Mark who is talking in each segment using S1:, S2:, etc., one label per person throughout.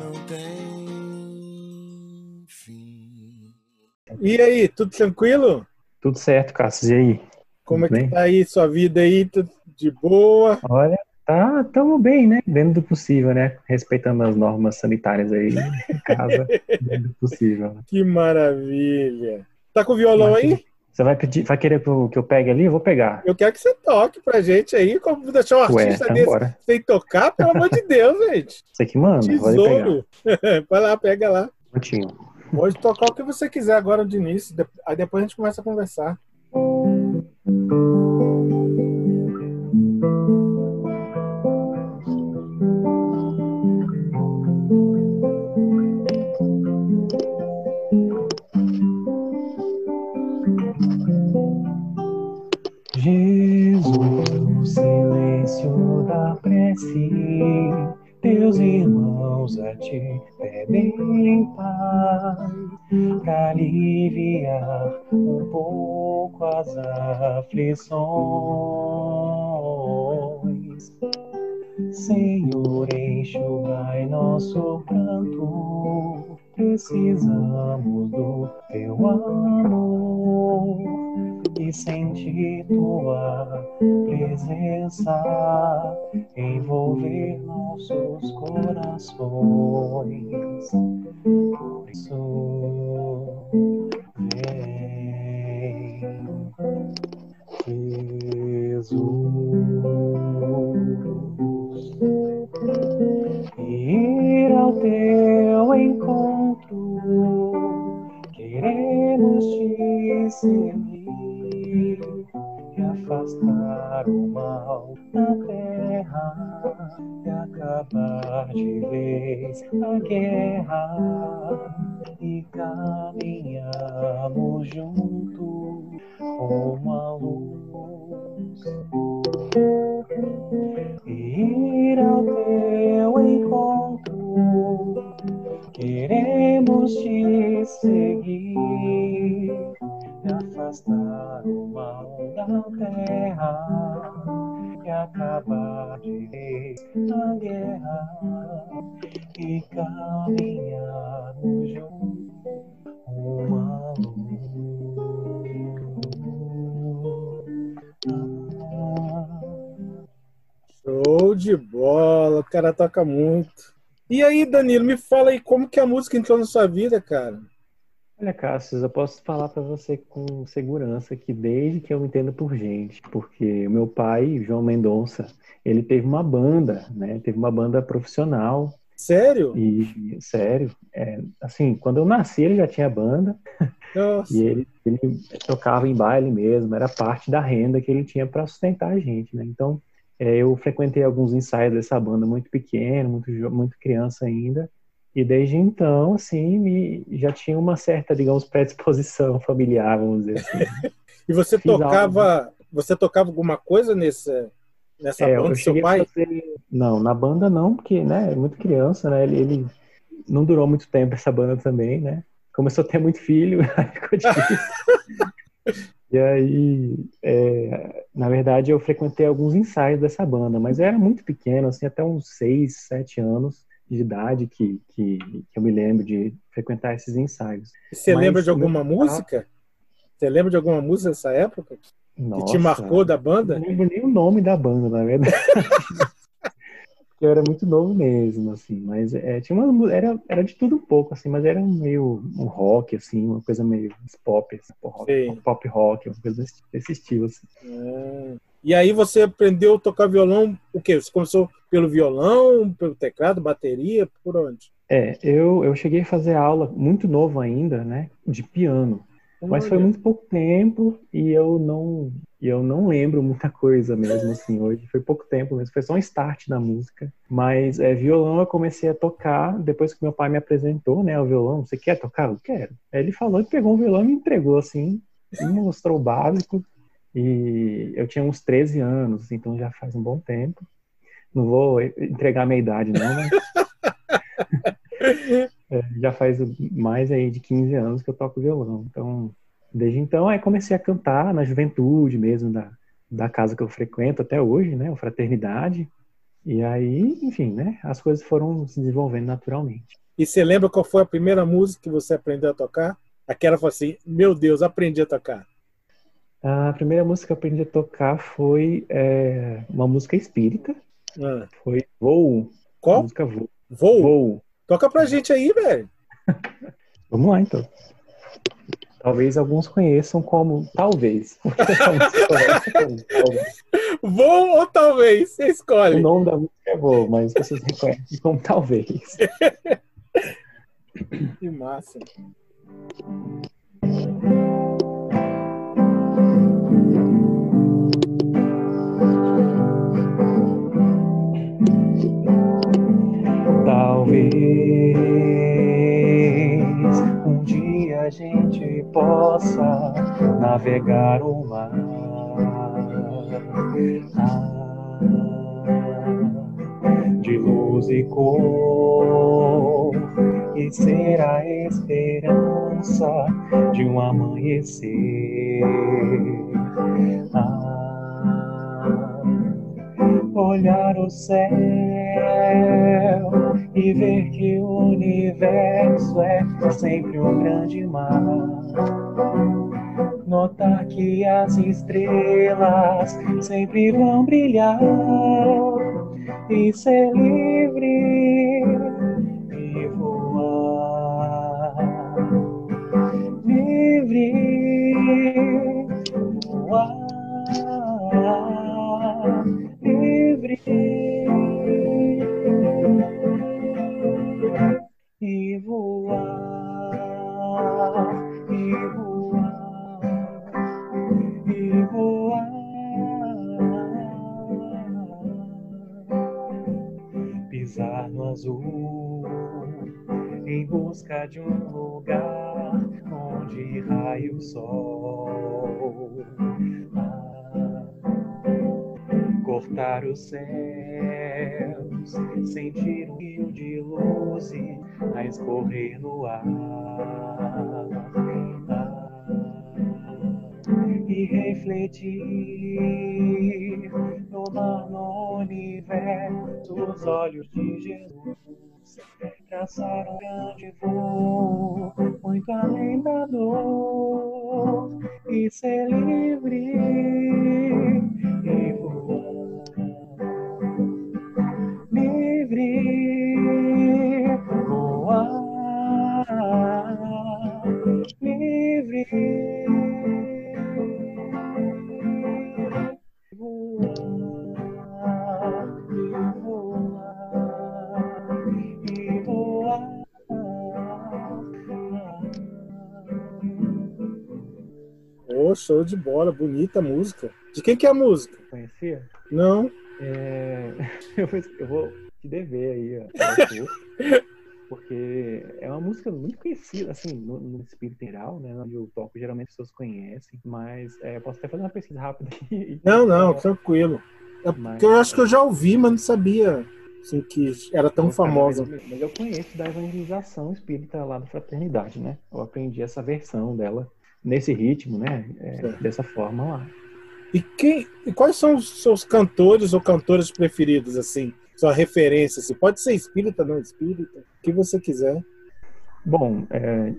S1: não tem fim.
S2: E aí, tudo tranquilo?
S3: Tudo certo, Cássio. E aí?
S2: Como
S3: Tudo
S2: é que
S3: bem?
S2: tá aí sua vida aí? Tudo de boa?
S3: Olha, tá, tamo bem, né? Dentro do possível, né? Respeitando as normas sanitárias aí em casa, dentro do possível.
S2: Que maravilha. Tá com o violão
S3: Mas-
S2: aí?
S3: Você vai pedir, vai querer que eu pegue ali? Eu vou pegar.
S2: Eu quero que você toque pra gente aí. Como deixar um
S3: Ué,
S2: artista
S3: então
S2: desse
S3: bora.
S2: sem tocar? Pelo amor de Deus, gente.
S3: Você que manda.
S2: Tesouro. Vai lá, pega lá.
S3: Prontinho.
S2: Pode tocar o que você quiser agora de início. Aí depois a gente começa a conversar.
S3: Silêncio da prece, teus irmãos a ti pedem paz, para aliviar um pouco as aflições. Senhor, enxugai nosso pranto, precisamos do teu amor e sentir tua presença envolver nossos corações. Por isso, vem, Jesus, ir ao teu encontro. Afastar o mal da terra e acabar de vez a guerra e caminhamos juntos como a luz. Ir ao teu encontro Queremos te seguir e afastar da terra e acabar de vez a guerra e caminharmos juntos uma luz.
S2: Show de bola. O cara toca muito. E aí, Danilo, me fala aí como que a música entrou na sua vida, cara?
S3: Olha, Cassius, eu posso falar para você com segurança que desde que eu me entendo por gente, porque o meu pai, João Mendonça, ele teve uma banda, né? Teve uma banda profissional
S2: Sério?
S3: e, sério, é, assim, quando eu nasci ele já tinha banda
S2: Nossa.
S3: e ele, ele tocava em baile mesmo, era parte da renda que ele tinha para sustentar a gente, né? Então, é, eu frequentei alguns ensaios dessa banda muito pequeno, muito, muito criança ainda, e desde então, assim, me, já tinha uma certa, digamos, predisposição familiar, vamos dizer assim.
S2: E você
S3: Fiz
S2: tocava, você tocava alguma coisa nesse, nessa
S3: É,
S2: banda do seu pai?
S3: fazer- Não, na banda não, porque, né, é muito criança, né? Ele, ele não durou muito tempo essa banda também, né? Começou a ter muito filho, aí ficou difícil. E aí, é, na verdade, eu frequentei alguns ensaios dessa banda, mas eu era muito pequeno, assim, até uns 6, 7 anos de idade que, que, que eu me lembro de frequentar esses ensaios.
S2: Você
S3: Mas
S2: lembra de alguma
S3: meu-
S2: música? Você lembra de alguma música dessa época? Que
S3: Nossa,
S2: te marcou da
S3: Não
S2: banda?
S3: lembro nem o nome da banda, na verdade. Porque eu era muito novo mesmo, assim. Mas é, tinha uma, era, era de tudo um pouco, assim, mas era meio um rock, assim, uma coisa meio pop, assim, pop rock, pop rock, uma coisa desse, desse estilo, assim.
S2: Ah. E aí você aprendeu a tocar violão, o quê? Você começou pelo violão, pelo teclado, bateria, por onde?
S3: É, eu, eu cheguei a fazer aula muito novo ainda, né, de piano. Mas foi
S2: Olha.
S3: muito pouco tempo e eu não, e eu não lembro muita coisa mesmo, assim, hoje. Foi pouco tempo mesmo, foi só um start na música. Mas é, violão eu comecei a tocar depois que meu pai me apresentou, né, o violão. Você quer tocar? Eu quero. Aí ele falou, ele pegou o violão e me entregou, assim, e me mostrou o básico. E eu tinha uns 13 anos, então já faz um bom tempo. Não vou entregar minha idade, não, mas é, já faz mais aí de 15 anos que eu toco violão. Então, desde então, aí comecei a cantar na juventude mesmo da, da casa que eu frequento até hoje, né? O Fraternidade. E aí, enfim, né? As coisas foram se desenvolvendo naturalmente.
S2: E você lembra qual foi a primeira música que você aprendeu a tocar? Aquela foi assim, meu Deus, aprendi a tocar.
S3: A primeira música que eu aprendi a tocar foi é, uma música espírita. Ah. Foi Voo.
S2: Qual?
S3: música Voo.
S2: Voo? Voo. Toca pra gente aí, velho.
S3: Vamos lá, então. Talvez alguns conheçam como Talvez.
S2: Vou ou Talvez? Você escolhe.
S3: O nome da música é Voo, mas vocês reconhecem como Talvez.
S2: que massa.
S3: A gente possa navegar o mar. Ah, de luz e cor e ser a esperança de um amanhecer. Ah, olhar o céu e ver que o universo é sempre um grande mar. Notar que as estrelas sempre vão brilhar e ser livre e voar. Livre voar. Livre azul em busca de um lugar onde raia o sol. Cortar os céus, sentir um rio de luz a escorrer no ar. E refletir no no universo, os olhos de Jesus. Traçar um grande voo, muito além da dor, e ser livre e.
S2: show de bola, bonita música. De quem que é a música?
S3: Conhecia?
S2: Não.
S3: É... Eu vou te dever aí, ó, porque é uma música muito conhecida, assim, no, no espírito geral, né? Onde eu toco, geralmente as pessoas conhecem, mas é, posso até fazer uma pesquisa rápida aqui.
S2: Não, não, tranquilo. É mas, eu acho que eu já ouvi, mas não sabia assim, que era tão famosa.
S3: Mas, mas eu conheço da evangelização espírita lá da Fraternidade, né? Eu aprendi essa versão dela nesse ritmo, né? É, dessa forma lá.
S2: E, quem, e quais são os seus cantores ou cantoras preferidos, assim? Sua referência, assim? Pode ser espírita, não espírita, o que você quiser.
S3: Bom, é,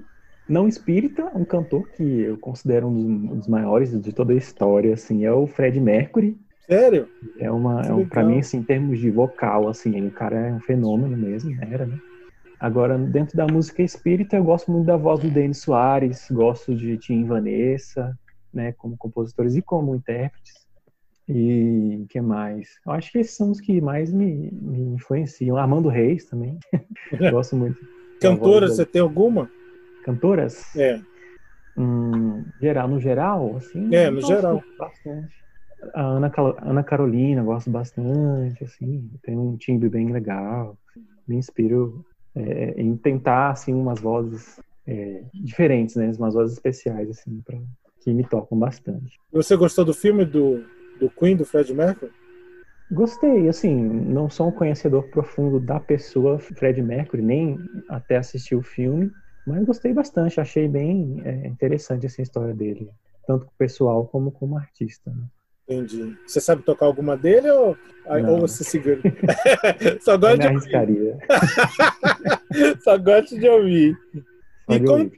S3: não espírita, um cantor que eu considero um dos, um dos, maiores de toda a história, assim, é o Fred Mercury.
S2: Sério?
S3: É uma, é um, para mim, assim, em termos de vocal, assim, ele, o cara é um fenômeno mesmo, era, né? Agora, dentro da música espírita, eu gosto muito da voz do Denis Soares, gosto de Tim Vanessa, né, como compositores e como intérpretes. E que mais? Eu acho que esses são os que mais me, me influenciam. Armando Reis também. gosto muito.
S2: Cantoras, você tem alguma?
S3: Cantoras?
S2: É.
S3: Hum, geral, no geral, assim?
S2: É, no geral.
S3: Bastante. A Ana, Ana Carolina, gosto bastante, assim. Tem um timbre bem legal. Me inspiro é, em tentar assim umas vozes é, diferentes, né, umas vozes especiais assim para que me tocam bastante.
S2: Você gostou do filme do, do Queen do Fred Mercury?
S3: Gostei, assim, não sou um conhecedor profundo da pessoa Fred Mercury, nem até assistir o filme, mas gostei bastante, achei bem é, interessante essa história dele, tanto pessoal como como artista. Né?
S2: Entendi. Você sabe tocar alguma dele ou, ou você segura? Só gosta de
S3: arriscaria.
S2: Só gosto de ouvir. E como,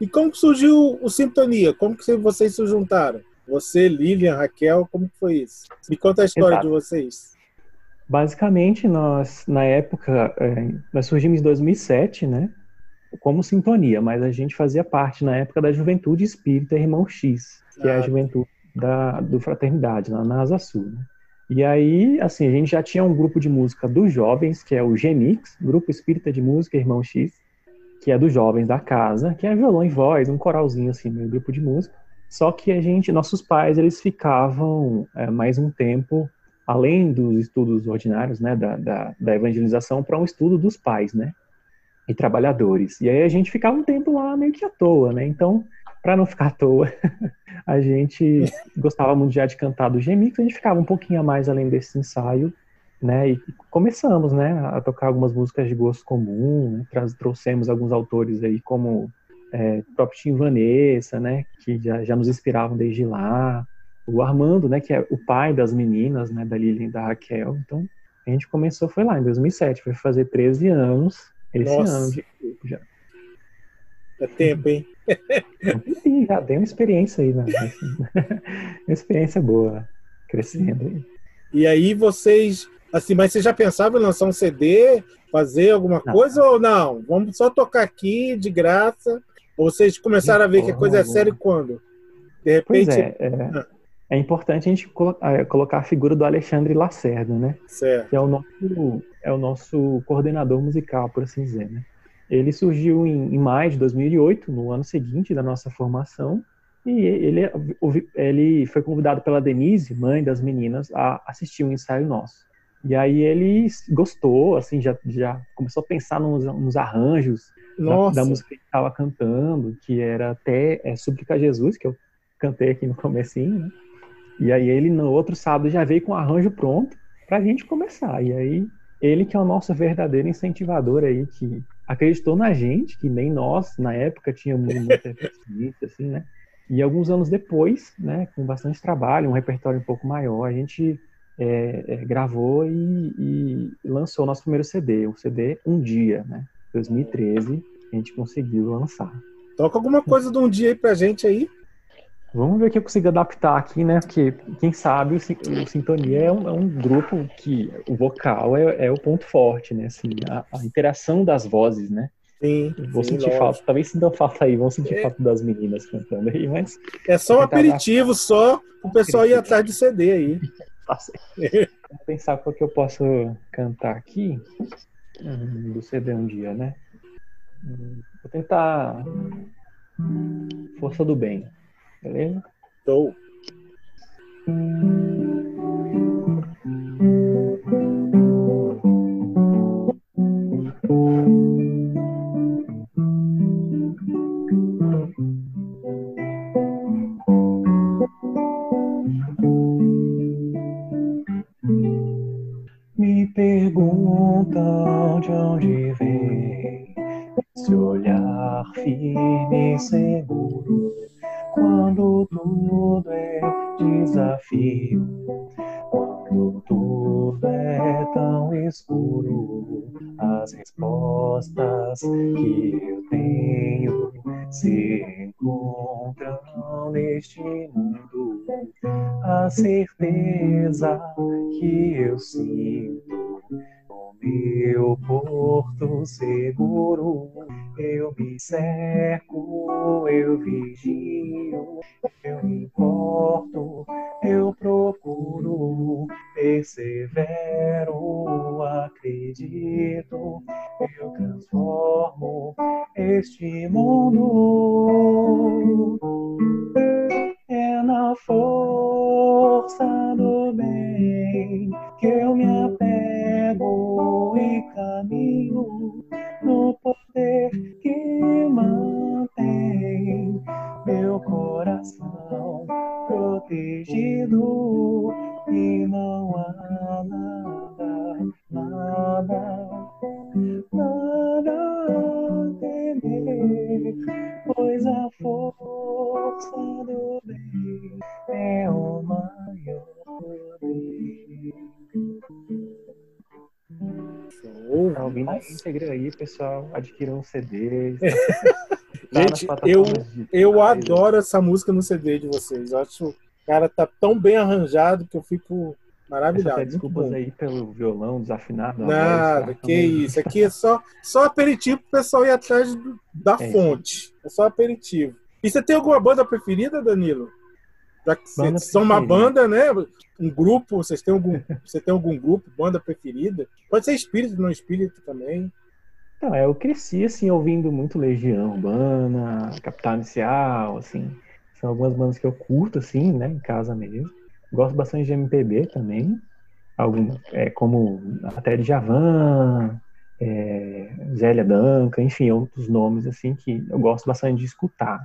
S2: e como surgiu o Sintonia? Como que vocês se juntaram? Você, Lilian, Raquel, como foi isso? Me conta a história Exato. de vocês.
S3: Basicamente, nós, na época, é, nós surgimos em 2007, né? Como Sintonia, mas a gente fazia parte, na época, da Juventude Espírita Irmão X, que ah. é a juventude da, do Fraternidade, lá na Asa Sul, né? E aí, assim, a gente já tinha um grupo de música dos jovens, que é o GEMIX, Grupo Espírita de Música Irmão X, que é dos jovens da casa, que é violão e voz, um coralzinho assim, meio grupo de música. Só que a gente, nossos pais, eles ficavam é, mais um tempo, além dos estudos ordinários, né, da, da, da evangelização, para um estudo dos pais, né, e trabalhadores. E aí a gente ficava um tempo lá meio que à toa, né, então, para não ficar à toa, a gente gostava muito já de cantar do Gemix, a gente ficava um pouquinho a mais além desse ensaio, né, e começamos, né, a tocar algumas músicas de gosto comum, né, trouxemos alguns autores aí como é, o próprio Tim Vanessa, né, que já, já nos inspiravam desde lá, o Armando, né, que é o pai das meninas, né, da Lilian e da Raquel, então a gente começou, foi lá em 2007, foi fazer 13 anos, esse Nossa. ano de já.
S2: É tempo, hein?
S3: Sim, já deu uma experiência aí, né? uma experiência boa, crescendo aí.
S2: E aí vocês, assim, mas vocês já pensavam em lançar um CD, fazer alguma não. coisa ou não? Vamos só tocar aqui de graça ou vocês começaram a ver que a coisa é séria quando?
S3: De repente. Pois é, é, ah. é importante a gente é, colocar a figura do Alexandre Lacerda, né?
S2: Certo.
S3: Que é o nosso, é o nosso coordenador musical, por assim dizer, né? Ele surgiu em, em maio de 2008, no ano seguinte da nossa formação, e ele, ele foi convidado pela Denise, mãe das meninas, a assistir um ensaio nosso. E aí ele gostou, assim, já, já começou a pensar nos, nos arranjos da, da, música que ele estava cantando, que era até é, Súplica a Jesus, que eu cantei aqui no comecinho, né? E aí ele no outro sábado já veio com o arranjo pronto para a gente começar. E aí ele que é o nosso verdadeiro incentivador aí, que acreditou na gente, que nem nós na época tínhamos muita pesquisa, assim, né? E alguns anos depois, né, com bastante trabalho, um repertório um pouco maior, a gente é, é, gravou e, e, lançou o nosso primeiro CD, o CD Um Dia, né? 2013, a gente conseguiu lançar.
S2: Toca alguma coisa de um dia aí pra gente aí.
S3: Vamos ver o que eu consigo adaptar aqui, né? Porque, quem sabe, o, Sintonia é um, é um, grupo que o vocal é, é, o ponto forte, né? Assim, a, a, interação das vozes, né?
S2: Sim.
S3: Vou
S2: sim,
S3: sentir lógico. falta, talvez sintam falta aí, vão sentir é. falta das meninas cantando aí, mas.
S2: É só um aperitivo, só o pessoal ir atrás de CD aí.
S3: Vou pensar qual que eu posso cantar aqui hum, do CD um dia, né? Hum, vou tentar Força do Bem, beleza?
S2: Estou.
S3: perguntam de onde vem esse olhar firme e seguro quando tudo é desafio, quando tudo é tão escuro. As respostas que eu tenho se encontram neste mundo. A certeza que eu sinto no meu porto seguro. Eu me cerco, eu vigio, eu me importo, eu procuro, persevero, acredito, eu transformo este pessoal, adquiram um CD.
S2: Tá Gente, eu, eu adoro essa música no CD de vocês. Eu acho que o cara tá tão bem arranjado que eu fico maravilhado.
S3: Desculpas aí pelo violão desafinado.
S2: Nada, que isso. Aqui é só, só aperitivo pro pessoal ir atrás do, da é fonte. É só aperitivo. E você tem alguma banda preferida, Danilo? Já que vocês são uma banda, né? Um grupo, vocês têm algum, você tem algum grupo, banda preferida? Pode ser espírito, não espírito também.
S3: Então, eu cresci, assim, ouvindo muito Legião Urbana, Capital Inicial, assim. São algumas bandas que eu curto, assim, né, em casa mesmo. Gosto bastante de MPB também. Algum, é, como até de Javan, é, Zélia Danca, enfim, outros nomes, assim, que eu gosto bastante de escutar.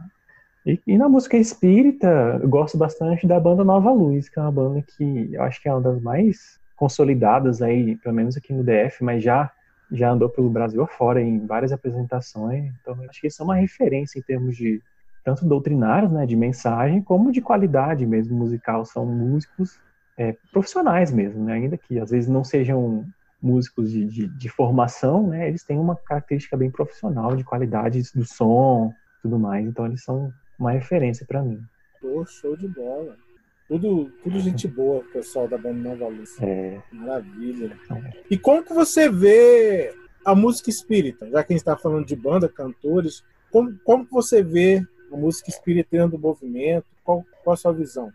S3: E, e, na música espírita, eu gosto bastante da banda Nova Luz, que é uma banda que eu acho que é uma das mais consolidadas aí, pelo menos aqui no DF, mas já já andou pelo Brasil afora em várias apresentações. Então, acho que isso é uma referência em termos de tanto doutrinários, né, de mensagem, como de qualidade mesmo musical. São músicos é, profissionais mesmo, né, ainda que às vezes não sejam músicos de, de, de, formação, né, eles têm uma característica bem profissional de qualidade do som, tudo mais. Então, eles são uma referência para mim.
S2: Pô, show de bola. Tudo, tudo gente boa, pessoal da banda Nova Luz.
S3: É.
S2: Maravilha. E como que você vê a música espírita? Já que a gente está falando de banda, cantores, como, como que você vê a música espírita dentro do movimento? Qual, qual a sua visão?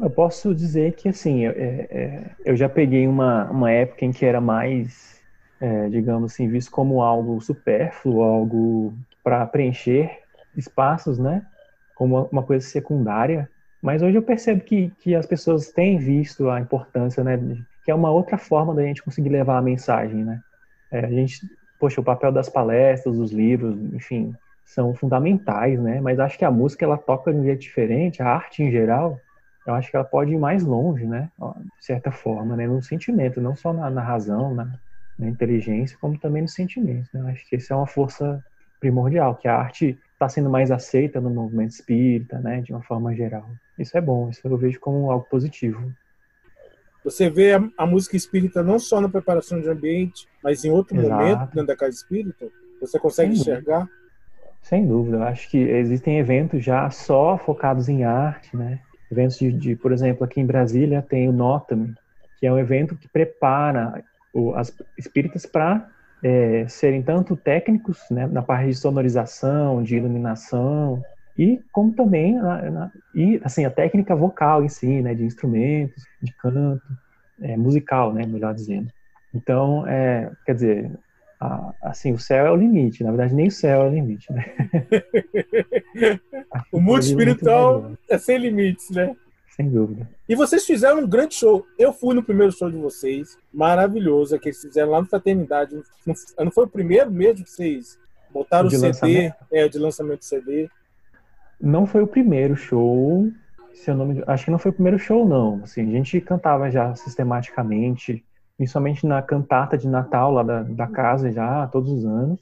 S3: Eu posso dizer que, assim, é, é, eu já peguei uma, uma época em que era mais, é, digamos assim, visto como algo supérfluo, algo para preencher espaços, né? Como uma coisa secundária. Mas hoje eu percebo que, que as pessoas têm visto a importância, né? Que é uma outra forma da gente conseguir levar a mensagem, né? É, a gente, poxa, o papel das palestras, dos livros, enfim, são fundamentais, né? Mas acho que a música ela toca de um jeito diferente, a arte em geral, eu acho que ela pode ir mais longe, né? De certa forma, né? No sentimento, não só na, na razão, na, na, inteligência, como também no sentimento. Né? Acho que essa é uma força primordial, que a arte está sendo mais aceita no movimento espírita, né? De uma forma geral. Isso é bom, isso eu vejo como algo positivo.
S2: Você vê a, a música espírita não só na preparação de ambiente, mas em outro Exato. momento dentro da casa espírita? Você consegue Sem enxergar?
S3: Dúvida. Sem dúvida. Eu acho que existem eventos já só focados em arte, né? Eventos de, de por exemplo, aqui em Brasília tem o Notame, que é um evento que prepara o, as espíritas para é, serem tanto técnicos, né, na parte de sonorização, de iluminação, e como também na, na, e assim a técnica vocal em si, né, de instrumentos, de canto, é, musical, né, melhor dizendo. Então, é, quer dizer, a, assim, o céu é o limite. Na verdade, nem o céu é o limite, né?
S2: o mundo espiritual é sem limites, né?
S3: Sem dúvida.
S2: E vocês fizeram um grande show. Eu fui no primeiro show de vocês, maravilhoso, é que eles fizeram lá no Fraternidade. Não, não foi o primeiro mesmo que vocês botaram de o CD, lançamento? é, de lançamento do CD.
S3: Não foi o primeiro show, se eu não me... acho que não foi o primeiro show não. Assim, a gente cantava já sistematicamente, principalmente na cantata de Natal lá da, da casa já todos os anos.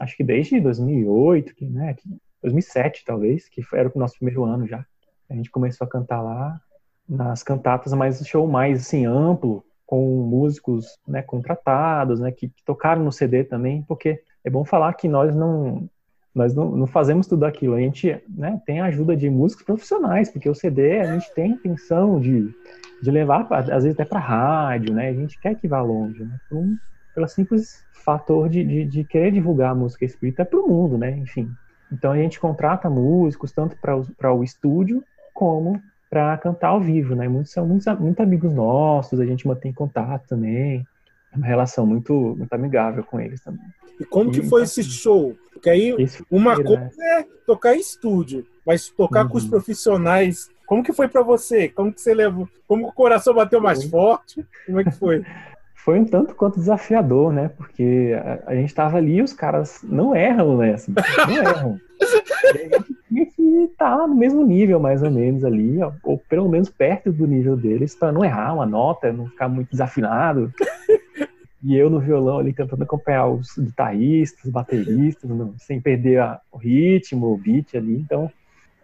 S3: Acho que desde 2008, que, né, 2007 talvez, que era o nosso primeiro ano já. A gente começou a cantar lá nas cantatas, mas show mais assim amplo, com músicos né, contratados, né, que, que tocaram no CD também, porque é bom falar que nós não nós não, não, fazemos tudo aquilo. A gente né, tem a ajuda de músicos profissionais, porque o CD a gente tem intenção de, de levar, às vezes até para rádio, né? A gente quer que vá longe, né? Por um, pelo simples fator de, de, de querer divulgar a música espírita para o mundo, né? Enfim. Então a gente contrata músicos tanto para o estúdio como para cantar ao vivo, né? Muitos são muitos, muitos amigos nossos, a gente mantém contato também uma relação muito, muito amigável com eles também.
S2: E como e, que foi esse show? Porque aí uma coisa é tocar em estúdio, mas tocar uhum. com os uhum. profissionais, como que foi para você? Como que você levou? Como o coração bateu mais forte? Como é que foi?
S3: foi um tanto quanto desafiador, né? Porque a, a gente estava ali e os caras não erram, né? Assim, não erram. a gente tinha que estar tá no mesmo nível, mais ou menos, ali, ou pelo menos perto do nível deles, para não errar uma nota, não ficar muito desafinado. E eu no violão ali tentando acompanhar os guitarristas, bateristas, sem perder a, o ritmo, o beat ali. Então,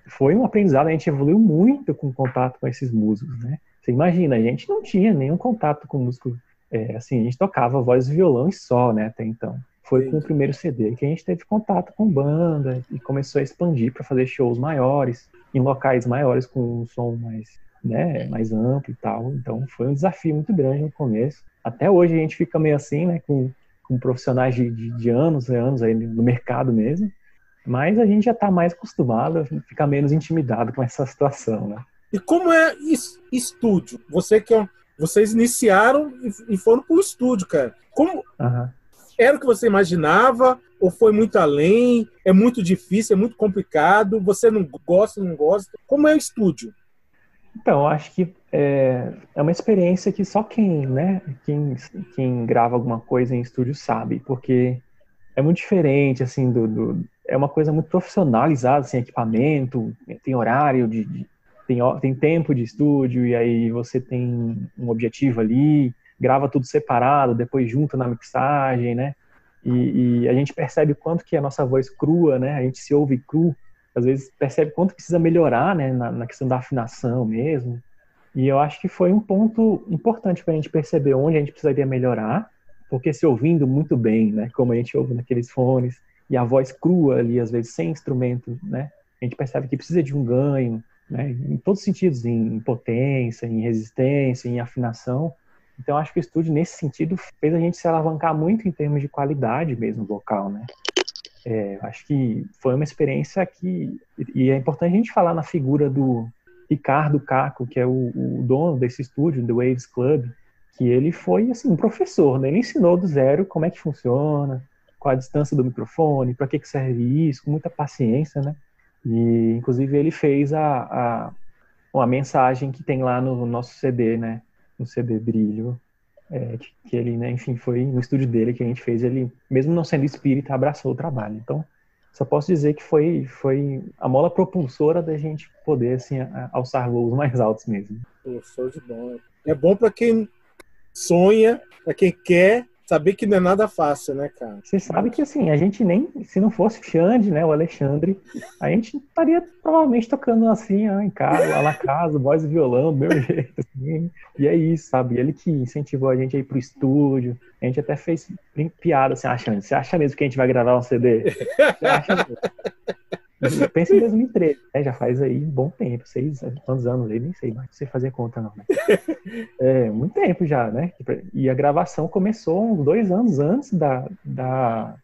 S3: foi um aprendizado, a gente evoluiu muito com o contato com esses músicos, né? Você imagina, a gente não tinha nenhum contato com músico é, assim, a gente tocava voz e violão e só, né, até então. Foi com o primeiro CD que a gente teve contato com banda e começou a expandir para fazer shows maiores, em locais maiores, com um som mais, né, mais amplo e tal. Então foi um desafio muito grande no começo. Até hoje a gente fica meio assim, né, com, com profissionais de, de, de anos e anos aí no mercado mesmo. Mas a gente já está mais acostumado, fica menos intimidado com essa situação, né?
S2: E como é estúdio? Você que é, vocês iniciaram e foram para o estúdio, cara. Como uhum. era o que você imaginava? Ou foi muito além? É muito difícil, é muito complicado? Você não gosta, não gosta? Como é o estúdio?
S3: Então, acho que é, é uma experiência que só quem, né, quem, quem grava alguma coisa em estúdio sabe, porque é muito diferente, assim, do, do é uma coisa muito profissionalizada, assim, equipamento, tem horário de, de tem, tem tempo de estúdio e aí você tem um objetivo ali, grava tudo separado, depois junta na mixagem, né? E, e, a gente percebe quanto que a nossa voz crua, né? A gente se ouve cru, às vezes percebe quanto precisa melhorar, né? Na, na questão da afinação mesmo. E eu acho que foi um ponto importante para a gente perceber onde a gente precisaria melhorar, porque se ouvindo muito bem, né? Como a gente ouve naqueles fones, e a voz crua ali, às vezes sem instrumento, né? A gente percebe que precisa de um ganho, né? Em todos os sentidos, em potência, em resistência, em afinação. Então, acho que o estúdio, nesse sentido, fez a gente se alavancar muito em termos de qualidade mesmo vocal, né? É, acho que foi uma experiência que... E é importante a gente falar na figura do Ricardo Caco, que é o, o dono desse estúdio, The Waves Club, que ele foi, assim, um professor, né? Ele ensinou do zero como é que funciona, qual a distância do microfone, para que, que serve isso, com muita paciência, né? E, inclusive, ele fez a, a, uma mensagem que tem lá no nosso CD, né? No CD Brilho, é, que, que, ele, né, enfim, foi no estúdio dele que a gente fez. Ele, mesmo não sendo espírita, abraçou o trabalho. Então, só posso dizer que foi, foi a mola propulsora da gente poder, assim, alçar voos mais altos mesmo.
S2: Pô, show de bola. É bom para quem sonha, para quem quer saber que não é nada fácil, né, cara?
S3: Você sabe que assim, a gente nem, se não fosse o Xande, né, o Alexandre, a gente estaria provavelmente tocando assim, ó, em casa, lá na casa, voz e violão, do meu jeito, assim. E é isso, sabe? Ele que incentivou a gente a ir pro estúdio. A gente até fez piada assim, ah, Xande, você acha mesmo que a gente vai gravar um CD? Você acha mesmo? Pensa em 2013, né? Já faz aí um bom tempo, seis quantos anos aí, nem sei mais você fazer conta não, né? É, muito tempo já, né? E a gravação começou uns dois anos antes da, da,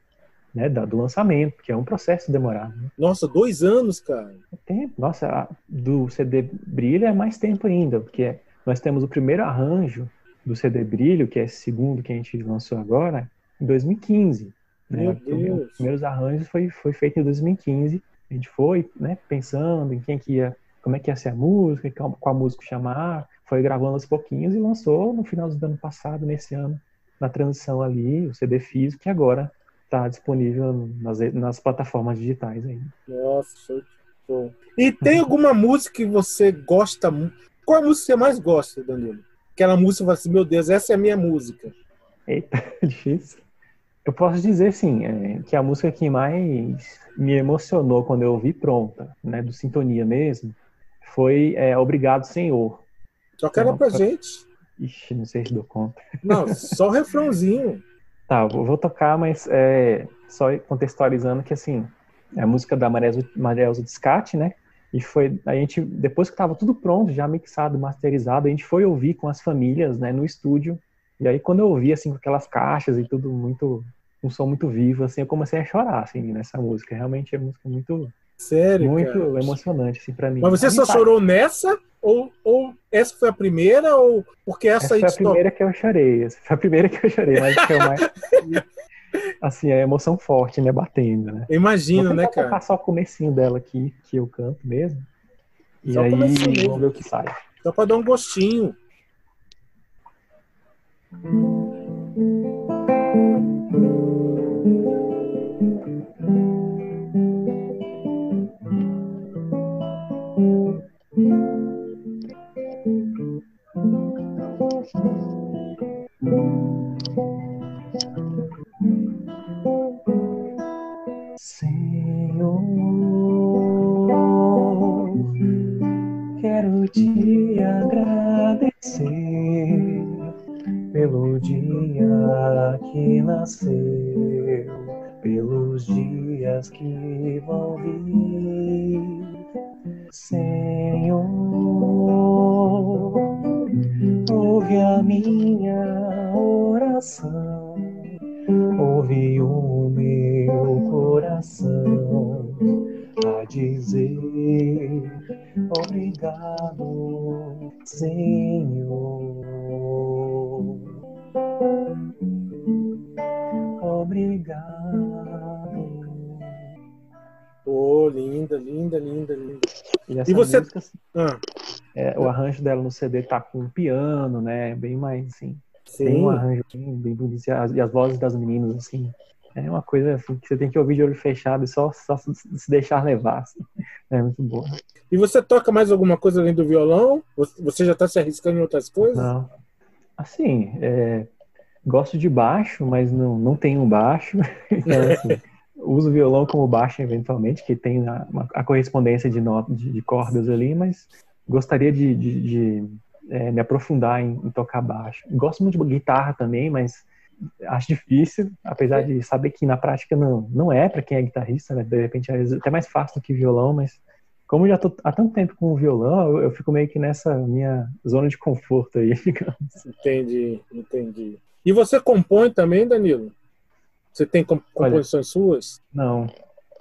S3: né, da do lançamento, que é um processo demorado. Né?
S2: Nossa, dois anos, cara.
S3: É tempo. Nossa, do CD Brilho é mais tempo ainda, porque nós temos o primeiro arranjo do CD Brilho, que é esse segundo que a gente lançou agora, em 2015. Né? Os primeiros arranjos foi, foi feito em 2015 a gente foi, né, pensando em quem que ia, como é que ia ser a música, qual, qual músico chamar, foi gravando aos pouquinhos e lançou no final do ano passado, nesse ano, na transição ali, o CD físico, que agora está disponível nas, nas plataformas digitais ainda.
S2: Nossa, show E tem alguma música que você gosta muito? Qual a música que você mais gosta, Danilo? Aquela música, você fala assim, meu Deus, essa é a minha música.
S3: Eita, difícil. Eu posso dizer, sim, é, que a música que mais me emocionou quando eu ouvi pronta, né, do Sintonia mesmo, foi é, Obrigado, Senhor.
S2: Toca ela pra gente.
S3: Ixi, não sei se dou conta.
S2: Não, só o refrãozinho.
S3: tá, vou, vou tocar, mas é, só contextualizando que, assim, é a música da Maria Elza Descate, né, e foi, a gente, depois que estava tudo pronto, já mixado, masterizado, a gente foi ouvir com as famílias, né, no estúdio, e aí quando eu ouvi, assim, com aquelas caixas e tudo muito um som muito vivo, assim, eu comecei a chorar, assim, nessa música. Realmente é música muito...
S2: Sério,
S3: Muito
S2: cara?
S3: emocionante, assim, pra mim.
S2: Mas você só chorou nessa? Ou, ou essa foi a primeira? Ou porque essa, essa aí
S3: foi a primeira que eu chorei. Essa foi a primeira que eu chorei, mas foi mais... assim, é emoção forte, né? Batendo, né?
S2: Imagino, né, cara?
S3: Vou só o comecinho dela aqui, que eu canto mesmo. E só aí, vamos ver o que sai.
S2: Só pra dar um gostinho.
S3: Senhor, te agradecer pelo dia que nasceu, pelos dias que vão vir. Senhor, ouve a minha oração, ouve o meu coração obrigado, Senhor. Obrigado.
S2: Oh, linda, linda, linda, linda.
S3: E, e você. Música, ah. é, o arranjo dela no CD tá com piano, né? Bem mais assim. Sim. Tem um arranjo bem, bem bonito. E as vozes das meninas, assim. É uma coisa assim, que você tem que ouvir de olho fechado e só, só se deixar levar. Assim. É muito boa.
S2: E você toca mais alguma coisa além do violão? Você já está se arriscando em outras coisas?
S3: Não. Assim, é, gosto de baixo, mas não, não tenho baixo. Então, assim, uso violão como baixo eventualmente, que tem a, a correspondência de, not, de, de, cordas ali, mas gostaria de, de, de é, me aprofundar em, em, tocar baixo. Gosto muito de guitarra também, mas acho difícil, apesar de saber que na prática não, não é para quem é guitarrista, né? De repente é até mais fácil do que violão, mas como eu já tô há tanto tempo com o violão, eu, eu fico meio que nessa minha zona de conforto aí, digamos.
S2: Entendi, entendi. E você compõe também, Danilo? Você tem composições Olha, suas?
S3: Não.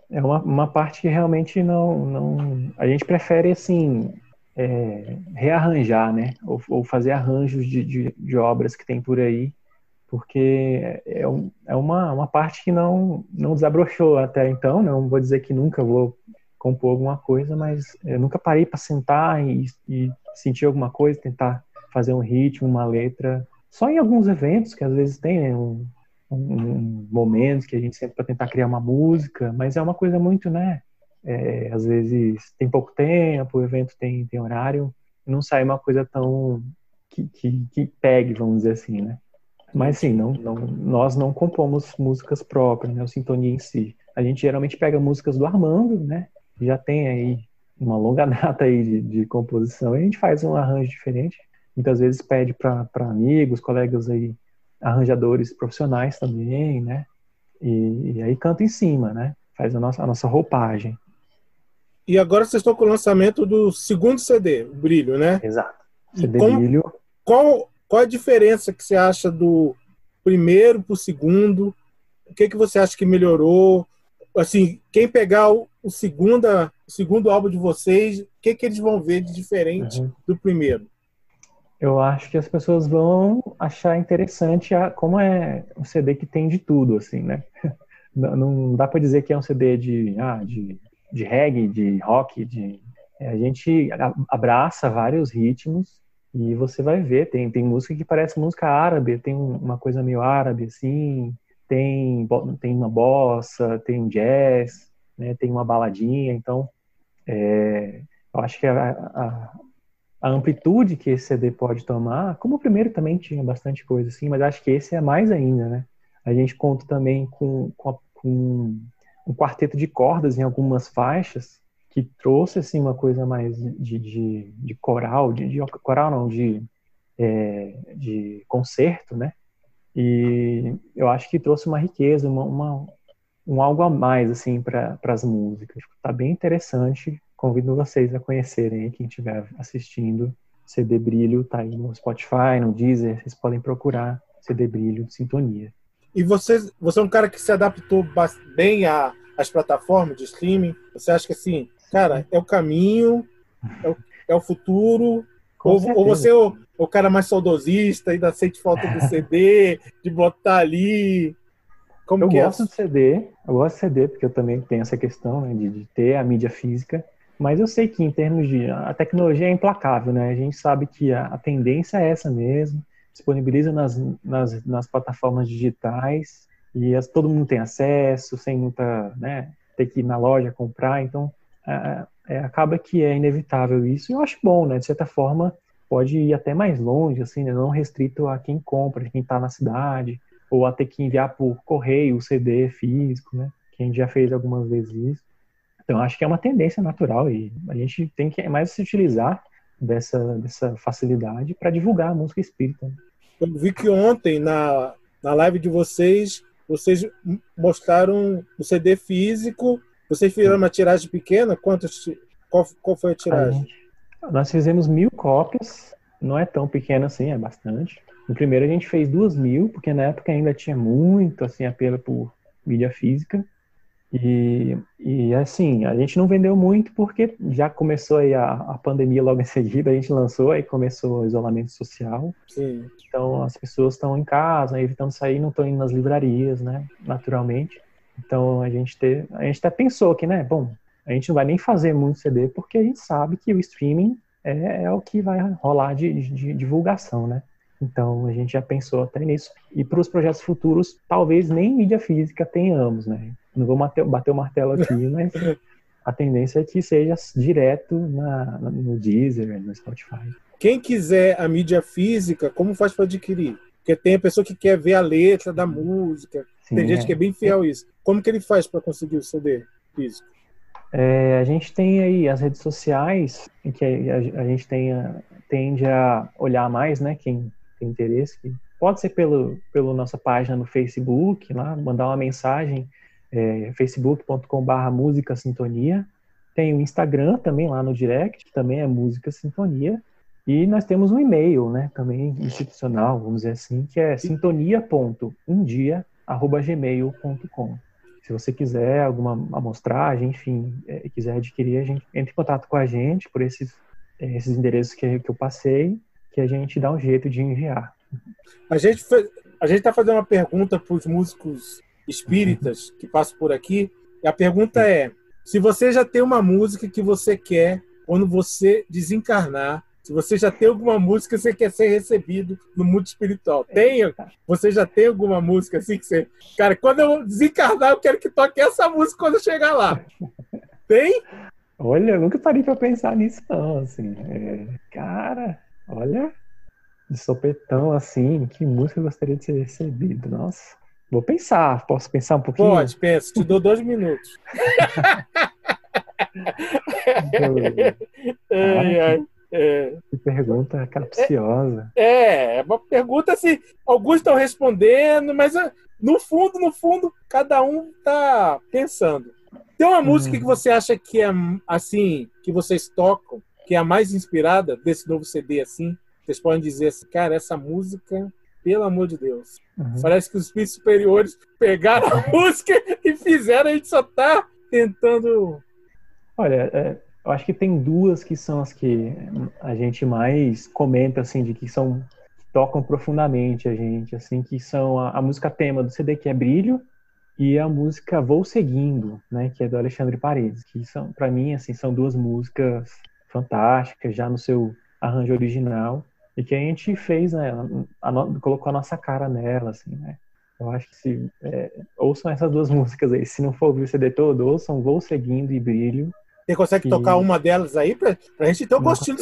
S3: É uma, uma parte que realmente não, não. A gente prefere, assim, é, rearranjar, né? Ou, ou fazer arranjos de, de, de, obras que tem por aí, porque é, é uma, uma parte que não, não desabrochou até então. Não vou dizer que nunca vou compor alguma coisa, mas eu nunca parei para sentar e, e, sentir alguma coisa, tentar fazer um ritmo, uma letra. Só em alguns eventos que às vezes tem né, um, um momento que a gente sempre para tentar criar uma música, mas é uma coisa muito, né? É, às vezes tem pouco tempo, o evento tem, tem horário, não sai uma coisa tão que, que, que pegue, vamos dizer assim, né? Mas sim, não, não, nós não compomos músicas próprias, né? O Sintonia em si. A gente geralmente pega músicas do Armando, né? já tem aí uma longa data aí de, de composição e a gente faz um arranjo diferente. Muitas vezes pede para amigos, colegas aí, arranjadores profissionais também, né? E, e, aí canta em cima, né? Faz a nossa, a nossa roupagem.
S2: E agora vocês estão com o lançamento do segundo CD, o Brilho, né?
S3: Exato. CD como, Brilho.
S2: Qual, qual a diferença que você acha do primeiro para o segundo? O que, que você acha que melhorou? Assim, quem pegar o, o, segunda, o segundo álbum de vocês, o que, que eles vão ver de diferente uhum. do primeiro?
S3: Eu acho que as pessoas vão achar interessante a, como é um CD que tem de tudo, assim, né? Não, não dá para dizer que é um CD de, ah, de, de reggae, de rock, de... É, a gente abraça vários ritmos e você vai ver, tem, tem música que parece música árabe, tem uma coisa meio árabe, assim, tem, tem uma bossa, tem jazz, né, tem uma baladinha, então é, eu acho que a, a, a, amplitude que esse CD pode tomar, como o primeiro também tinha bastante coisa assim, mas acho que esse é mais ainda, né? A gente conta também com, com, a, com um quarteto de cordas em algumas faixas que trouxe assim uma coisa mais de, de, de coral, de, de, coral não, de, é, de concerto, né? E eu acho que trouxe uma riqueza, uma, uma um algo a mais assim para as músicas. Tá bem interessante. Convido vocês a conhecerem, quem estiver assistindo. CD Brilho tá aí no Spotify, no Deezer, vocês podem procurar CD Brilho Sintonia.
S2: E você, você é um cara que se adaptou bem às plataformas de streaming? Você acha que assim, cara, é o caminho, é o, é o futuro? Ou, ou, você é o, o, cara mais saudosista, ainda sente falta do CD, de botar ali?
S3: Como eu é gosto é? de CD, eu gosto de CD porque eu também tenho essa questão né, de, de, ter a mídia física, mas eu sei que em termos de a tecnologia é implacável, né? A gente sabe que a, a tendência é essa mesmo, disponibiliza nas, nas, nas plataformas digitais e as, todo mundo tem acesso, sem muita, né? Ter que ir na loja comprar, então é, é, acaba que é inevitável isso. E eu acho bom, né? De certa forma pode ir até mais longe, assim, né? não restrito a quem compra, quem está na cidade ou a ter que enviar por correio o CD físico, né? Que a gente já fez algumas vezes isso. Então, acho que é uma tendência natural e a gente tem que mais se utilizar dessa, dessa facilidade para divulgar a música espírita.
S2: Eu vi que ontem, na, na live de vocês, vocês mostraram o CD físico. Vocês fizeram uma tiragem pequena? Quantos, qual, qual foi a tiragem?
S3: Nós fizemos mil cópias. Não é tão pequeno assim, é bastante. No primeiro a gente fez duas mil, porque na época ainda tinha muito assim apelo por mídia física. E, e assim, a gente não vendeu muito porque já começou aí a, a pandemia logo em seguida, a gente lançou, aí começou o isolamento social.
S2: Sim.
S3: Então as pessoas estão em casa, evitando sair, não estão indo nas livrarias, né? Naturalmente. Então a gente ter, a gente até pensou que, né? Bom, a gente não vai nem fazer muito CD porque a gente sabe que o streaming é, é o que vai rolar de, de, de divulgação, né? Então a gente já pensou até nisso. E para os projetos futuros, talvez nem mídia física tenhamos, né? Não vou bater, bater o martelo aqui, mas a tendência é que seja direto na, no Deezer, no Spotify.
S2: Quem quiser a mídia física, como faz para adquirir? Porque tem a pessoa que quer ver a letra da música. Sim, tem gente é. que é bem fiel a isso. Como que ele faz para conseguir o CD físico?
S3: É, a gente tem aí as redes sociais, em que a, a gente tem, tende a olhar mais, né? Quem tem interesse. Pode ser pelo, pela nossa página no Facebook, lá, mandar uma mensagem, é, facebook.com.br música sintonia. Tem o Instagram também lá no direct, também é música sintonia. E nós temos um e-mail, né, também institucional, vamos dizer assim, que é sintonia.umdia@gmail.com. Se você quiser alguma amostragem, enfim, é, quiser adquirir, a gente entre em contato com a gente por esses, é, esses endereços que, que eu passei que a gente dá um jeito de enviar.
S2: A gente a gente está fazendo uma pergunta para os músicos espíritas que passam por aqui. E a pergunta é: se você já tem uma música que você quer quando você desencarnar, se você já tem alguma música que você quer ser recebido no mundo espiritual, tem? Você já tem alguma música assim que você, cara, quando eu desencarnar, eu quero que toque essa música quando eu chegar lá. Tem?
S3: Olha, eu nunca parei para pensar nisso não, assim. É, cara, Olha, de sopetão assim, que música eu gostaria de ser recebido? Nossa, vou pensar. Posso pensar um pouquinho?
S2: Pode, pensa. Te dou dois minutos.
S3: ai, ai. É. Que pergunta capciosa.
S2: É, é uma pergunta assim. Alguns estão respondendo, mas ah, no fundo, no fundo, cada um tá pensando. Tem uma hum. música que você acha que é assim, que vocês tocam, que é a mais inspirada desse novo CD, assim, vocês podem dizer assim, cara, essa música, pelo amor de Deus, uhum. parece que os espíritos superiores pegaram a música e fizeram, a gente só tá tentando.
S3: Olha, é, eu acho que tem duas que são as que a gente mais comenta, assim, de que são tocam profundamente a gente, assim, que são a, a música tema do CD que é Brilho e a música Vou Seguindo, né, que é do Alexandre Paredes, que são, para mim, assim, são duas músicas fantástica, já no seu arranjo original, e que a gente fez, né, a, colocou a nossa cara nela, assim, né. Eu acho que se é, ouçam essas duas músicas aí, se não for ouvir o CD todo, ouçam Vou Seguindo e Brilho.
S2: Você consegue tocar uma delas aí pra, pra gente ter o um gostinho?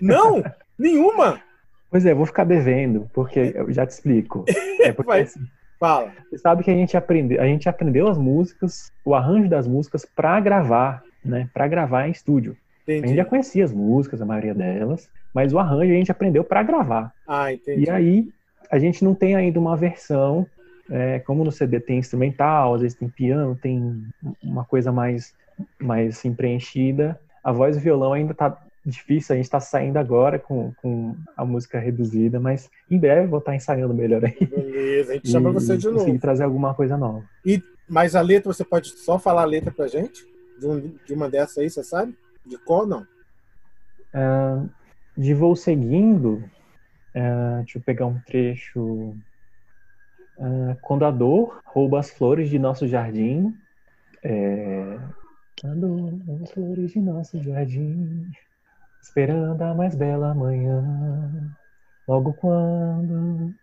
S2: Não, nenhuma!
S3: Pois é, vou ficar devendo, porque eu já te explico. É porque, Vai,
S2: assim, fala.
S3: Você sabe que a gente aprendeu, a gente aprendeu as músicas, o arranjo das músicas para gravar, né? Para gravar em estúdio. Entendi. A gente já conhecia as músicas, a maioria delas, mas o arranjo a gente aprendeu para gravar.
S2: Ah, entendi.
S3: E aí a gente não tem ainda uma versão, é, como no CD tem instrumental, às vezes tem piano, tem uma coisa mais, mais assim, preenchida. A voz e violão ainda tá difícil, a gente está saindo agora com, com a música reduzida, mas em breve vou estar tá ensaiando melhor aí.
S2: Beleza, a gente chama você de novo.
S3: trazer alguma coisa nova.
S2: E, mas a letra, você pode só falar a letra pra gente? De, um, de uma dessas aí, você sabe? De qual não?
S3: Uh, de Vou Seguindo, uh, deixa eu pegar um trecho. Uh, quando a dor rouba as flores de nosso jardim. É, quando as flores de nosso jardim, esperando a mais bela manhã. Logo quando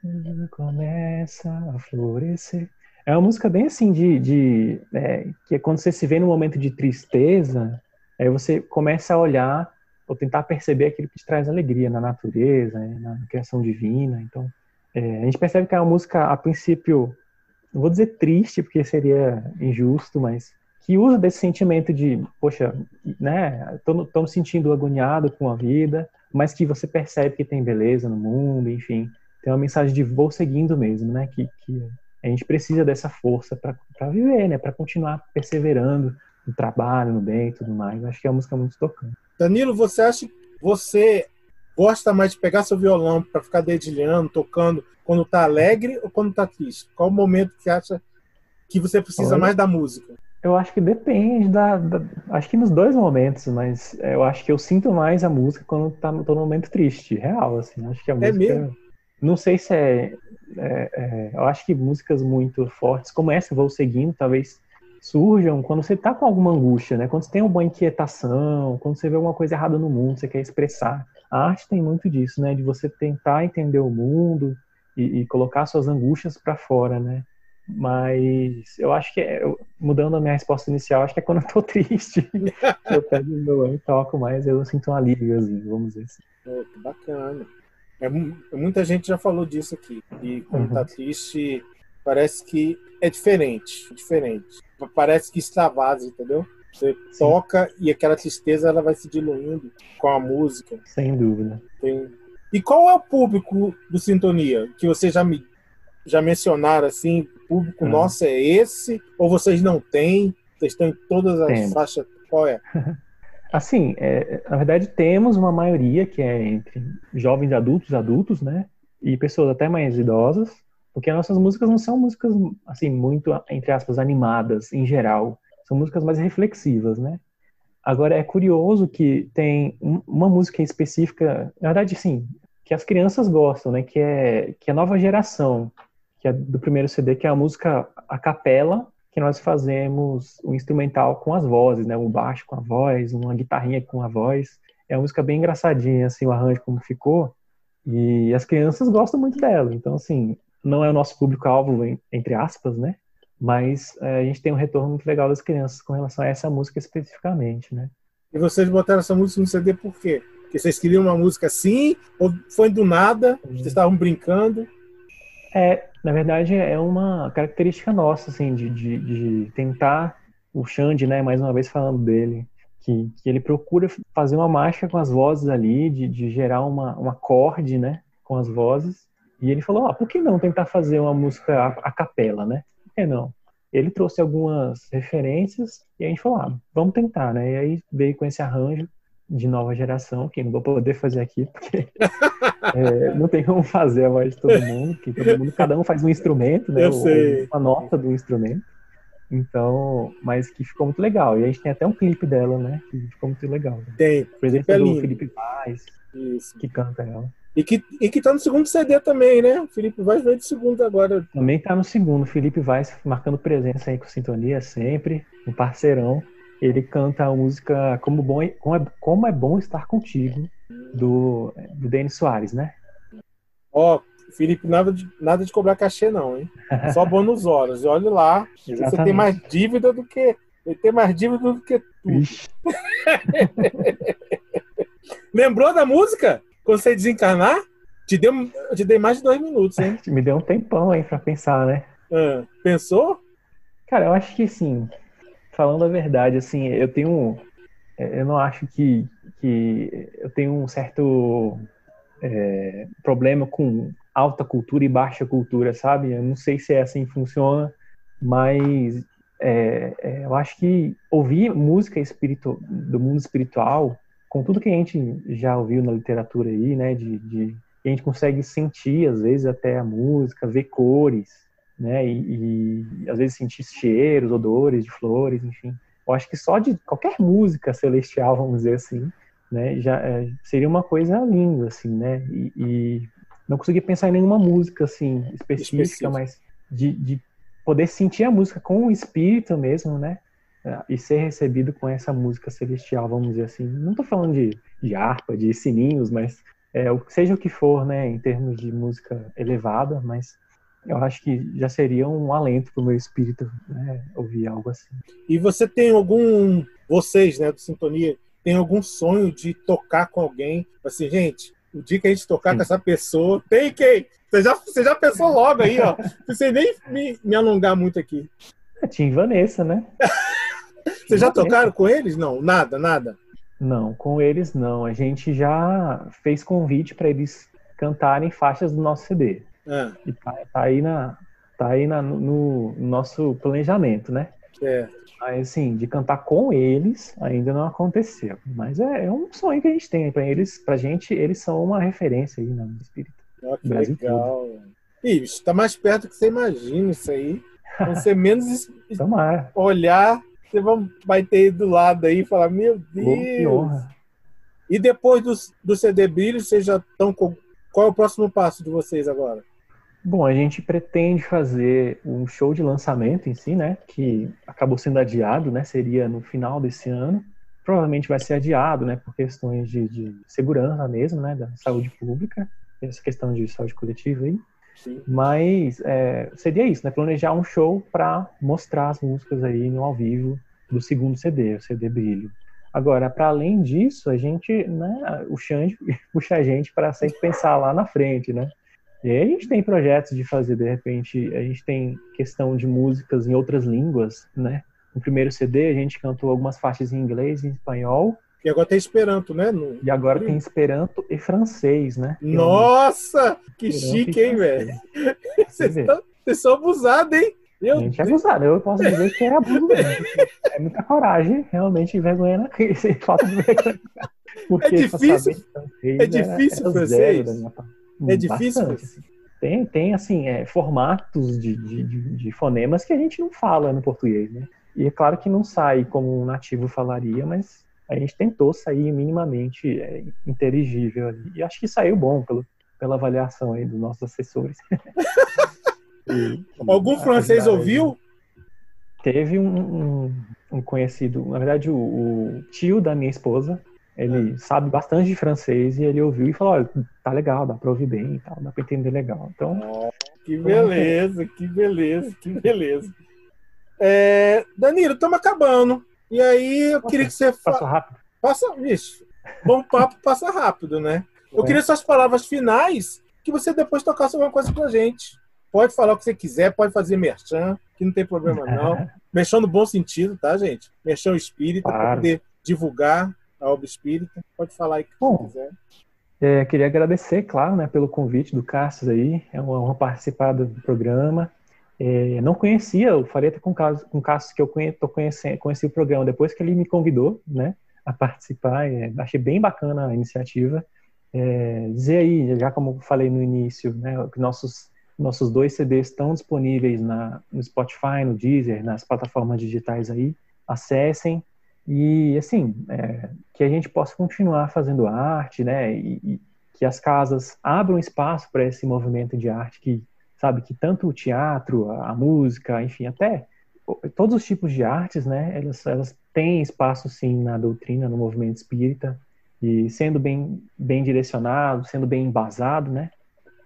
S3: começa a florescer. É uma música bem assim de, de é, que é quando você se vê num momento de tristeza, Aí você começa a olhar ou tentar perceber aquilo que te traz alegria na natureza, né, na criação divina. Então, é, a gente percebe que é uma música, a princípio, não vou dizer triste, porque seria injusto, mas que usa desse sentimento de, poxa, né, tô, tô me sentindo agoniado com a vida, mas que você percebe que tem beleza no mundo, enfim. tem uma mensagem de vou seguindo mesmo, né? Que, que a gente precisa dessa força para viver, né? Para continuar perseverando no trabalho, no bem e tudo mais. Acho que é uma música muito tocante.
S2: Danilo, você acha que você gosta mais de pegar seu violão para ficar dedilhando, tocando, quando tá alegre ou quando tá triste? Qual o momento que acha que você precisa Olha, mais da música?
S3: Eu acho que depende da, da, Acho que nos dois momentos, mas eu acho que eu sinto mais a música quando tá, tô no momento triste, real, assim. Acho que a é música. Mesmo? Não sei se é, é, é, Eu acho que músicas muito fortes, como essa, Vou Seguindo, talvez surjam quando você tá com alguma angústia, né? Quando você tem uma inquietação, quando você vê alguma coisa errada no mundo, você quer expressar. A arte tem muito disso, né? De você tentar entender o mundo e, e colocar suas angústias para fora, né? Mas eu acho que, é, mudando a minha resposta inicial, acho que é quando eu tô triste. eu pego meu e toco mais, eu sinto um alívio, assim, vamos dizer assim.
S2: Que bacana. É, muita gente já falou disso aqui. E quando tá uhum. tá triste, parece que é diferente. Diferente. Parece que extravasa, entendeu? Você Sim. toca e aquela tristeza ela vai se diluindo com a música.
S3: Sem dúvida.
S2: Tem... E qual é o público do Sintonia? Que vocês já me já mencionaram assim, público hum. nosso é esse? Ou vocês não têm? Vocês estão em todas as Temos. faixas? Qual é?
S3: Assim, é, na verdade temos uma maioria que é entre jovens adultos, adultos, né? E pessoas até mais idosas, porque nossas músicas não são músicas, assim, muito, entre aspas, animadas em geral são músicas mais reflexivas, né? Agora é curioso que tem uma música específica, na verdade, sim, que as crianças gostam, né? Que é que é a nova geração, que é do primeiro CD, que é a música a capela, que nós fazemos o instrumental com as vozes, né? Um baixo com a voz, uma guitarrinha com a voz. É uma música bem engraçadinha, assim, o arranjo como ficou. E as crianças gostam muito dela. Então, assim, não é o nosso público-alvo, entre aspas, né? Mas é, a gente tem um retorno muito legal das crianças com relação a essa música especificamente, né?
S2: E vocês botaram essa música no CD por quê? Porque vocês queriam uma música assim? Ou foi do nada? Vocês estavam brincando?
S3: É, na verdade, é uma característica nossa, assim, de, de, de tentar o Xande, né, mais uma vez falando dele, que, que ele procura fazer uma mágica com as vozes ali, de, de gerar uma, um acorde, né, com as vozes. E ele falou, ah, por que não tentar fazer uma música a, a capela, né? por que não? Ele trouxe algumas referências e a gente falou, ah, vamos tentar, né? E aí veio com esse arranjo de nova geração, que não vou poder fazer aqui, porque é, não tem como fazer a voz de todo mundo, que todo mundo, cada um faz um instrumento, né?
S2: Eu sei.
S3: Uma nota do instrumento. Então, mas que ficou muito legal. E a gente tem até um clipe dela, né? Que ficou muito legal. Né?
S2: Tem.
S3: Presença do Felipe Paz, que canta ela.
S2: E que, e que tá no segundo CD também, né? O Felipe Vaz veio de segundo agora.
S3: Também tá no segundo. Felipe Vaz marcando presença aí com Sintonia sempre, um parceirão. Ele canta a música Como, bom, como, é, como é Bom Estar Contigo, do, do Denis Soares, né?
S2: Ó, oh, Felipe, nada de, nada de cobrar cachê, não, hein? Só bônus horas. E olha lá, Exatamente. você tem mais dívida do que. Ele tem mais dívida do que tu. Lembrou da música? Quando você desencarnar, te, deu, te dei mais de dois minutos, hein?
S3: Me deu um tempão aí pra pensar, né?
S2: Ah, pensou?
S3: Cara, eu acho que sim. Falando a verdade, assim, eu tenho. É, eu não acho que, que eu tenho um certo é, problema com alta cultura e baixa cultura, sabe? Eu não sei se é assim que funciona, mas é, é, eu acho que ouvir música espiritu do mundo espiritual com tudo que a gente já ouviu na literatura aí, né, de, de a gente consegue sentir às vezes até a música, ver cores, né, e, e, às vezes sentir cheiros, odores de flores, enfim. Eu acho que só de qualquer música celestial, vamos dizer assim, né, já é, seria uma coisa linda, assim, né, e, e, não consegui pensar em nenhuma música assim específica, Específico. mas de, de poder sentir a música com o espírito mesmo, né, e ser recebido com essa música celestial, vamos dizer assim. Não estou falando de, de harpa, de sininhos, mas é, seja o que for, né, em termos de música elevada, mas eu acho que já seria um alento para o meu espírito né, ouvir algo assim.
S2: E você tem algum, vocês, né, do Sintonia, tem algum sonho de tocar com alguém? Assim, gente, o dia que a gente tocar Sim. com essa pessoa, tem quem? Você já, você já pensou logo aí, ó. Não sei nem me, me alongar muito aqui.
S3: Tim Vanessa, né?
S2: Vocês já tocaram com eles? Não, nada, nada.
S3: Não, com eles não. A gente já fez convite para eles cantarem faixas do nosso CD. É. E tá, tá, aí, na, tá aí na, no, no nosso planejamento, né?
S2: É.
S3: Mas, assim, de cantar com eles ainda não aconteceu. Mas é, é, um sonho que a gente tem. Pra eles, pra gente, eles são uma referência aí na espírito.
S2: Oh, que Brasil legal. Ih, está mais perto do que você imagina isso aí. Você menos olhar, você vai ter do lado aí e falar, meu Deus. Que honra. E depois do, do CD Brilho, vocês já estão com. Qual é o próximo passo de vocês agora?
S3: Bom, a gente pretende fazer um show de lançamento em si, né? Que acabou sendo adiado, né? Seria no final desse ano. Provavelmente vai ser adiado, né? Por questões de, de segurança mesmo, né? Da saúde pública, essa questão de saúde coletiva aí. Sim. Mas é, seria isso, né? Planejar um show para mostrar as músicas aí no ao vivo do segundo CD, o CD Brilho. Agora, para além disso, a gente, né? O Xande puxa a gente para sempre pensar lá na frente, né? E aí a gente tem projetos de fazer, de repente, a gente tem questão de músicas em outras línguas, né? No primeiro CD a gente cantou algumas faixas em inglês e em espanhol.
S2: E agora tem Esperanto, né? No...
S3: E agora tem Esperanto e francês, né?
S2: Nossa! Que Esperanto chique, hein, velho? Vocês são abusados, hein?
S3: Meu a gente é abusado. Eu posso dizer que é abuso mesmo. É muita coragem, realmente, vergonha na falta de vergonha.
S2: Porque é difícil. É difícil era, era francês. É difícil? Bastante.
S3: Tem, tem assim, é, formatos de, de, de, fonemas que a gente não fala no português, né? E é claro que não sai como um nativo falaria, mas a gente tentou sair minimamente é, inteligível ali. E acho que saiu bom pelo, pela avaliação aí dos nossos assessores.
S2: e, Algum francês ouviu?
S3: Teve um, um, um, conhecido, na verdade, o, o tio da minha esposa, ele é. sabe bastante de francês e ele ouviu e falou: olha, tá legal, dá pra ouvir bem e tal, dá pra entender legal. Então.
S2: Que beleza, que beleza, que beleza. É, Danilo, estamos acabando. E aí eu queria que você.
S3: Passa rápido.
S2: Passa, isso. Bom papo passa rápido, né? Eu é. queria suas palavras finais, que você depois tocasse alguma coisa pra gente. Pode falar o que você quiser, pode fazer merchan, que não tem problema não. merchan no bom sentido, tá, gente? Merchan espírita, claro. para poder divulgar a obra espírita. Pode falar aí que Bom, quiser.
S3: É, queria agradecer, claro, né, pelo convite do Cassius aí. É uma honra participar do programa. É, não conhecia o Fareta com, com Cassius, que eu conhe, tô conhecendo, conheci o programa depois que ele me convidou, né, a participar. É, achei bem bacana a iniciativa. É, dizer aí, já como falei no início, né, que nossos nossos dois CDs estão disponíveis na, no Spotify, no Deezer, nas plataformas digitais aí. Acessem, e, assim, é, que a gente possa continuar fazendo arte, né? E, e que as casas abram espaço para esse movimento de arte que, sabe, que tanto o teatro, a, a, música, enfim, até todos os tipos de artes, né? Elas, elas têm espaço, sim, na doutrina, no movimento espírita. E sendo bem, bem direcionado, sendo bem embasado, né?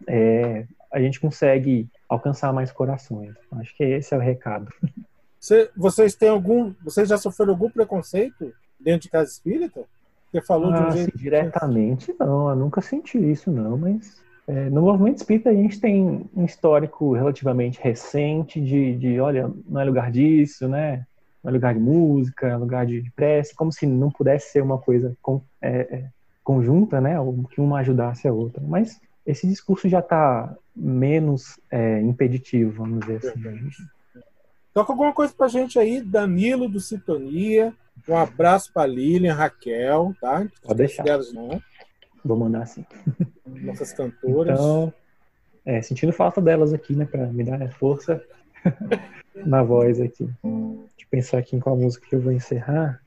S3: É, a gente consegue alcançar mais corações. Acho que esse é o recado.
S2: Você, vocês têm algum. Vocês já sofreram algum preconceito dentro de casa espírita? Você falou
S3: ah,
S2: de um jeito.
S3: Assim, diretamente, não, eu nunca senti isso, não, mas. É, no movimento espírita a gente tem um histórico relativamente recente de, de, olha, não é lugar disso, né? Não é lugar de música, é lugar de, de prece, como se não pudesse ser uma coisa com, é, é, conjunta, né? Ou que uma ajudasse a outra. Mas esse discurso já está menos é, impeditivo, vamos dizer assim.
S2: Toca alguma coisa pra gente aí, Danilo do Sintonia. Um abraço pra Lilian, Raquel, tá?
S3: Pode deixar. Não. Vou mandar sim.
S2: Nossas cantoras.
S3: Então, é, sentindo falta delas aqui, né, pra me dar força na voz aqui. Deixa eu pensar aqui em qual música que eu vou encerrar.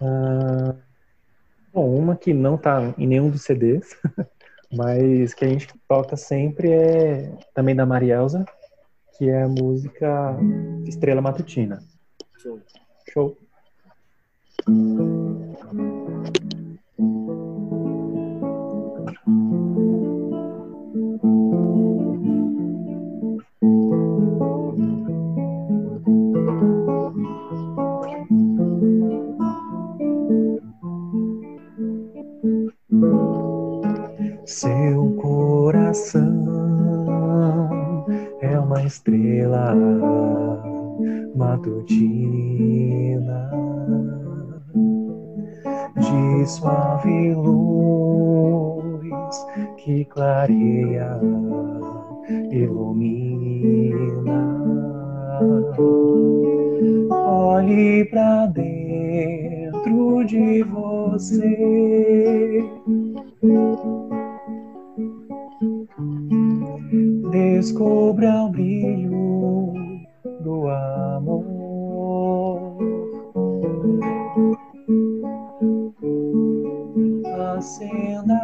S3: Ah, bom, uma que não tá em nenhum dos CDs, mas que a gente toca sempre é também da Marielza, que é a música Estrela Matutina. Show. Show. Seu coração uma estrela matutina de suave luz que clareia, ilumina. Olhe para dentro de você. Descubra o brilho do amor. Acenda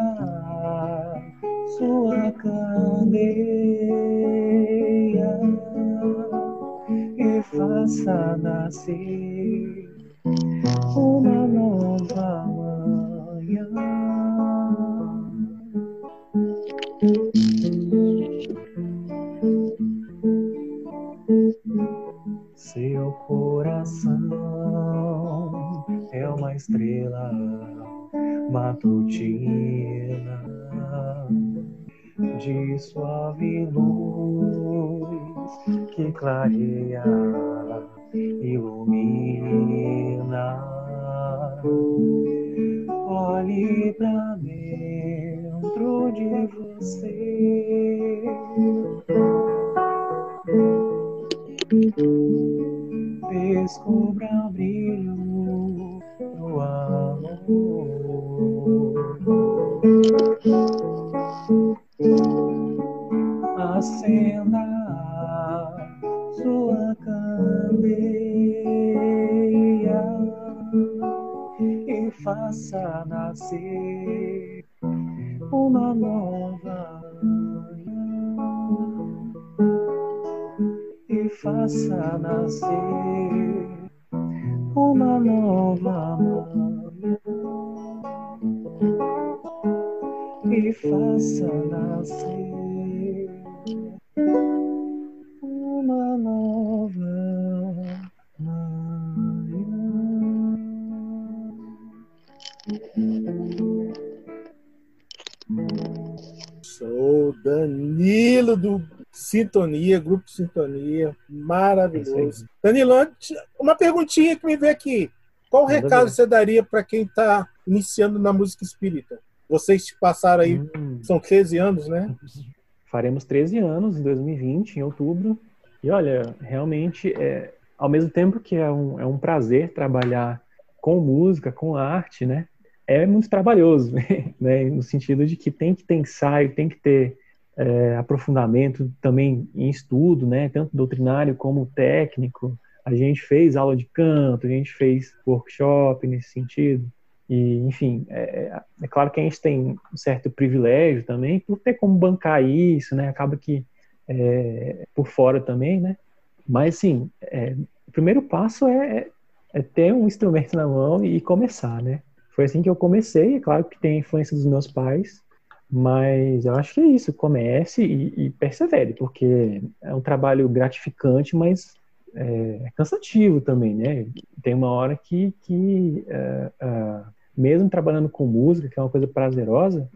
S3: sua candeia e faça nascer faça nascer uma nova manhã.
S2: Sou Danilo do Sintonia, Grupo Sintonia, maravilhoso. Danilo, uma perguntinha que me veio aqui. Qual recado você daria para quem está iniciando na música espírita? Vocês passaram aí, hum. são 13 anos, né?
S3: Faremos 13 anos em 2020, em outubro. E olha, realmente, é, ao mesmo tempo que é um, é um prazer trabalhar com música, com arte, né? É muito trabalhoso, né? No sentido de que tem que ter ensaio, tem que ter é, aprofundamento também em estudo, né? Tanto doutrinário como técnico. A gente fez aula de canto, a gente fez workshop nesse sentido. E, enfim, é, é, é, claro que a gente tem um certo privilégio também por ter como bancar isso, né? Acaba que é, por fora também, né? Mas, assim, o primeiro passo é, é, é, ter um instrumento na mão e começar, né? Foi assim que eu comecei. É claro que tem a influência dos meus pais, mas eu acho que é isso. Comece e, e persevere, porque é um trabalho gratificante, mas é, cansativo também, né? Tem uma hora que, que uh, uh, mesmo trabalhando com música, que é uma coisa prazerosa,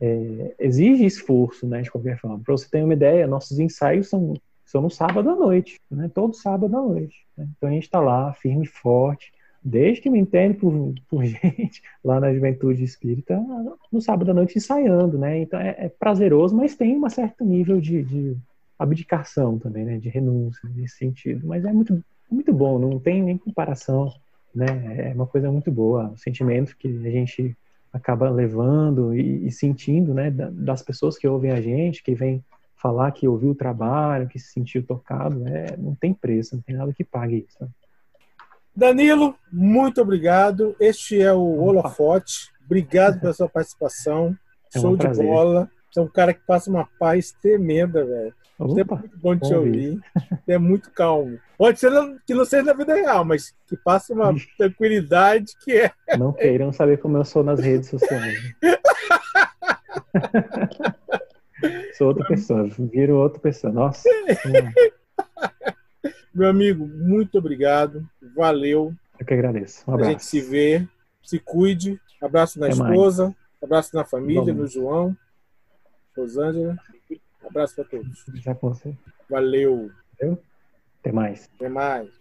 S3: é, exige esforço, né, de qualquer forma. Para você ter uma ideia, nossos ensaios são, são no sábado à noite, né, todo sábado à noite. Né? Então a gente está lá, firme e forte, desde que me entende por, por gente, lá na Juventude Espírita, no sábado à noite ensaiando, né? Então é, é prazeroso, mas tem um certo nível de, de abdicação também, né, de renúncia nesse sentido. Mas é muito, muito bom, não tem nem comparação né? É uma coisa muito boa, o sentimento que a gente acaba levando e, e sentindo, né, das pessoas que ouvem a gente, que vem falar que ouviu o trabalho, que se sentiu tocado, é, não tem preço, não tem nada que pague isso. Né?
S2: Danilo, muito obrigado. Este é o Holofote. Obrigado pela sua participação. É Show um de bola. Você é um cara que passa uma paz tremenda, velho. Opa, é muito bom de te ouvir. É muito calmo. Pode ser que não seja na vida real, mas que passa uma tranquilidade que é.
S3: Não queiram saber como eu sou nas redes sociais. sou outra pessoa, viro outra pessoa. Nossa.
S2: Meu amigo, muito obrigado. Valeu.
S3: Eu que agradeço. Um abraço.
S2: A gente se vê. Se cuide. Abraço na Até esposa. Mais. Abraço na família, Vamos. no João. Rosângela. Abraço para todos.
S3: Já com você.
S2: Valeu.
S3: Valeu. Até mais.
S2: Até mais.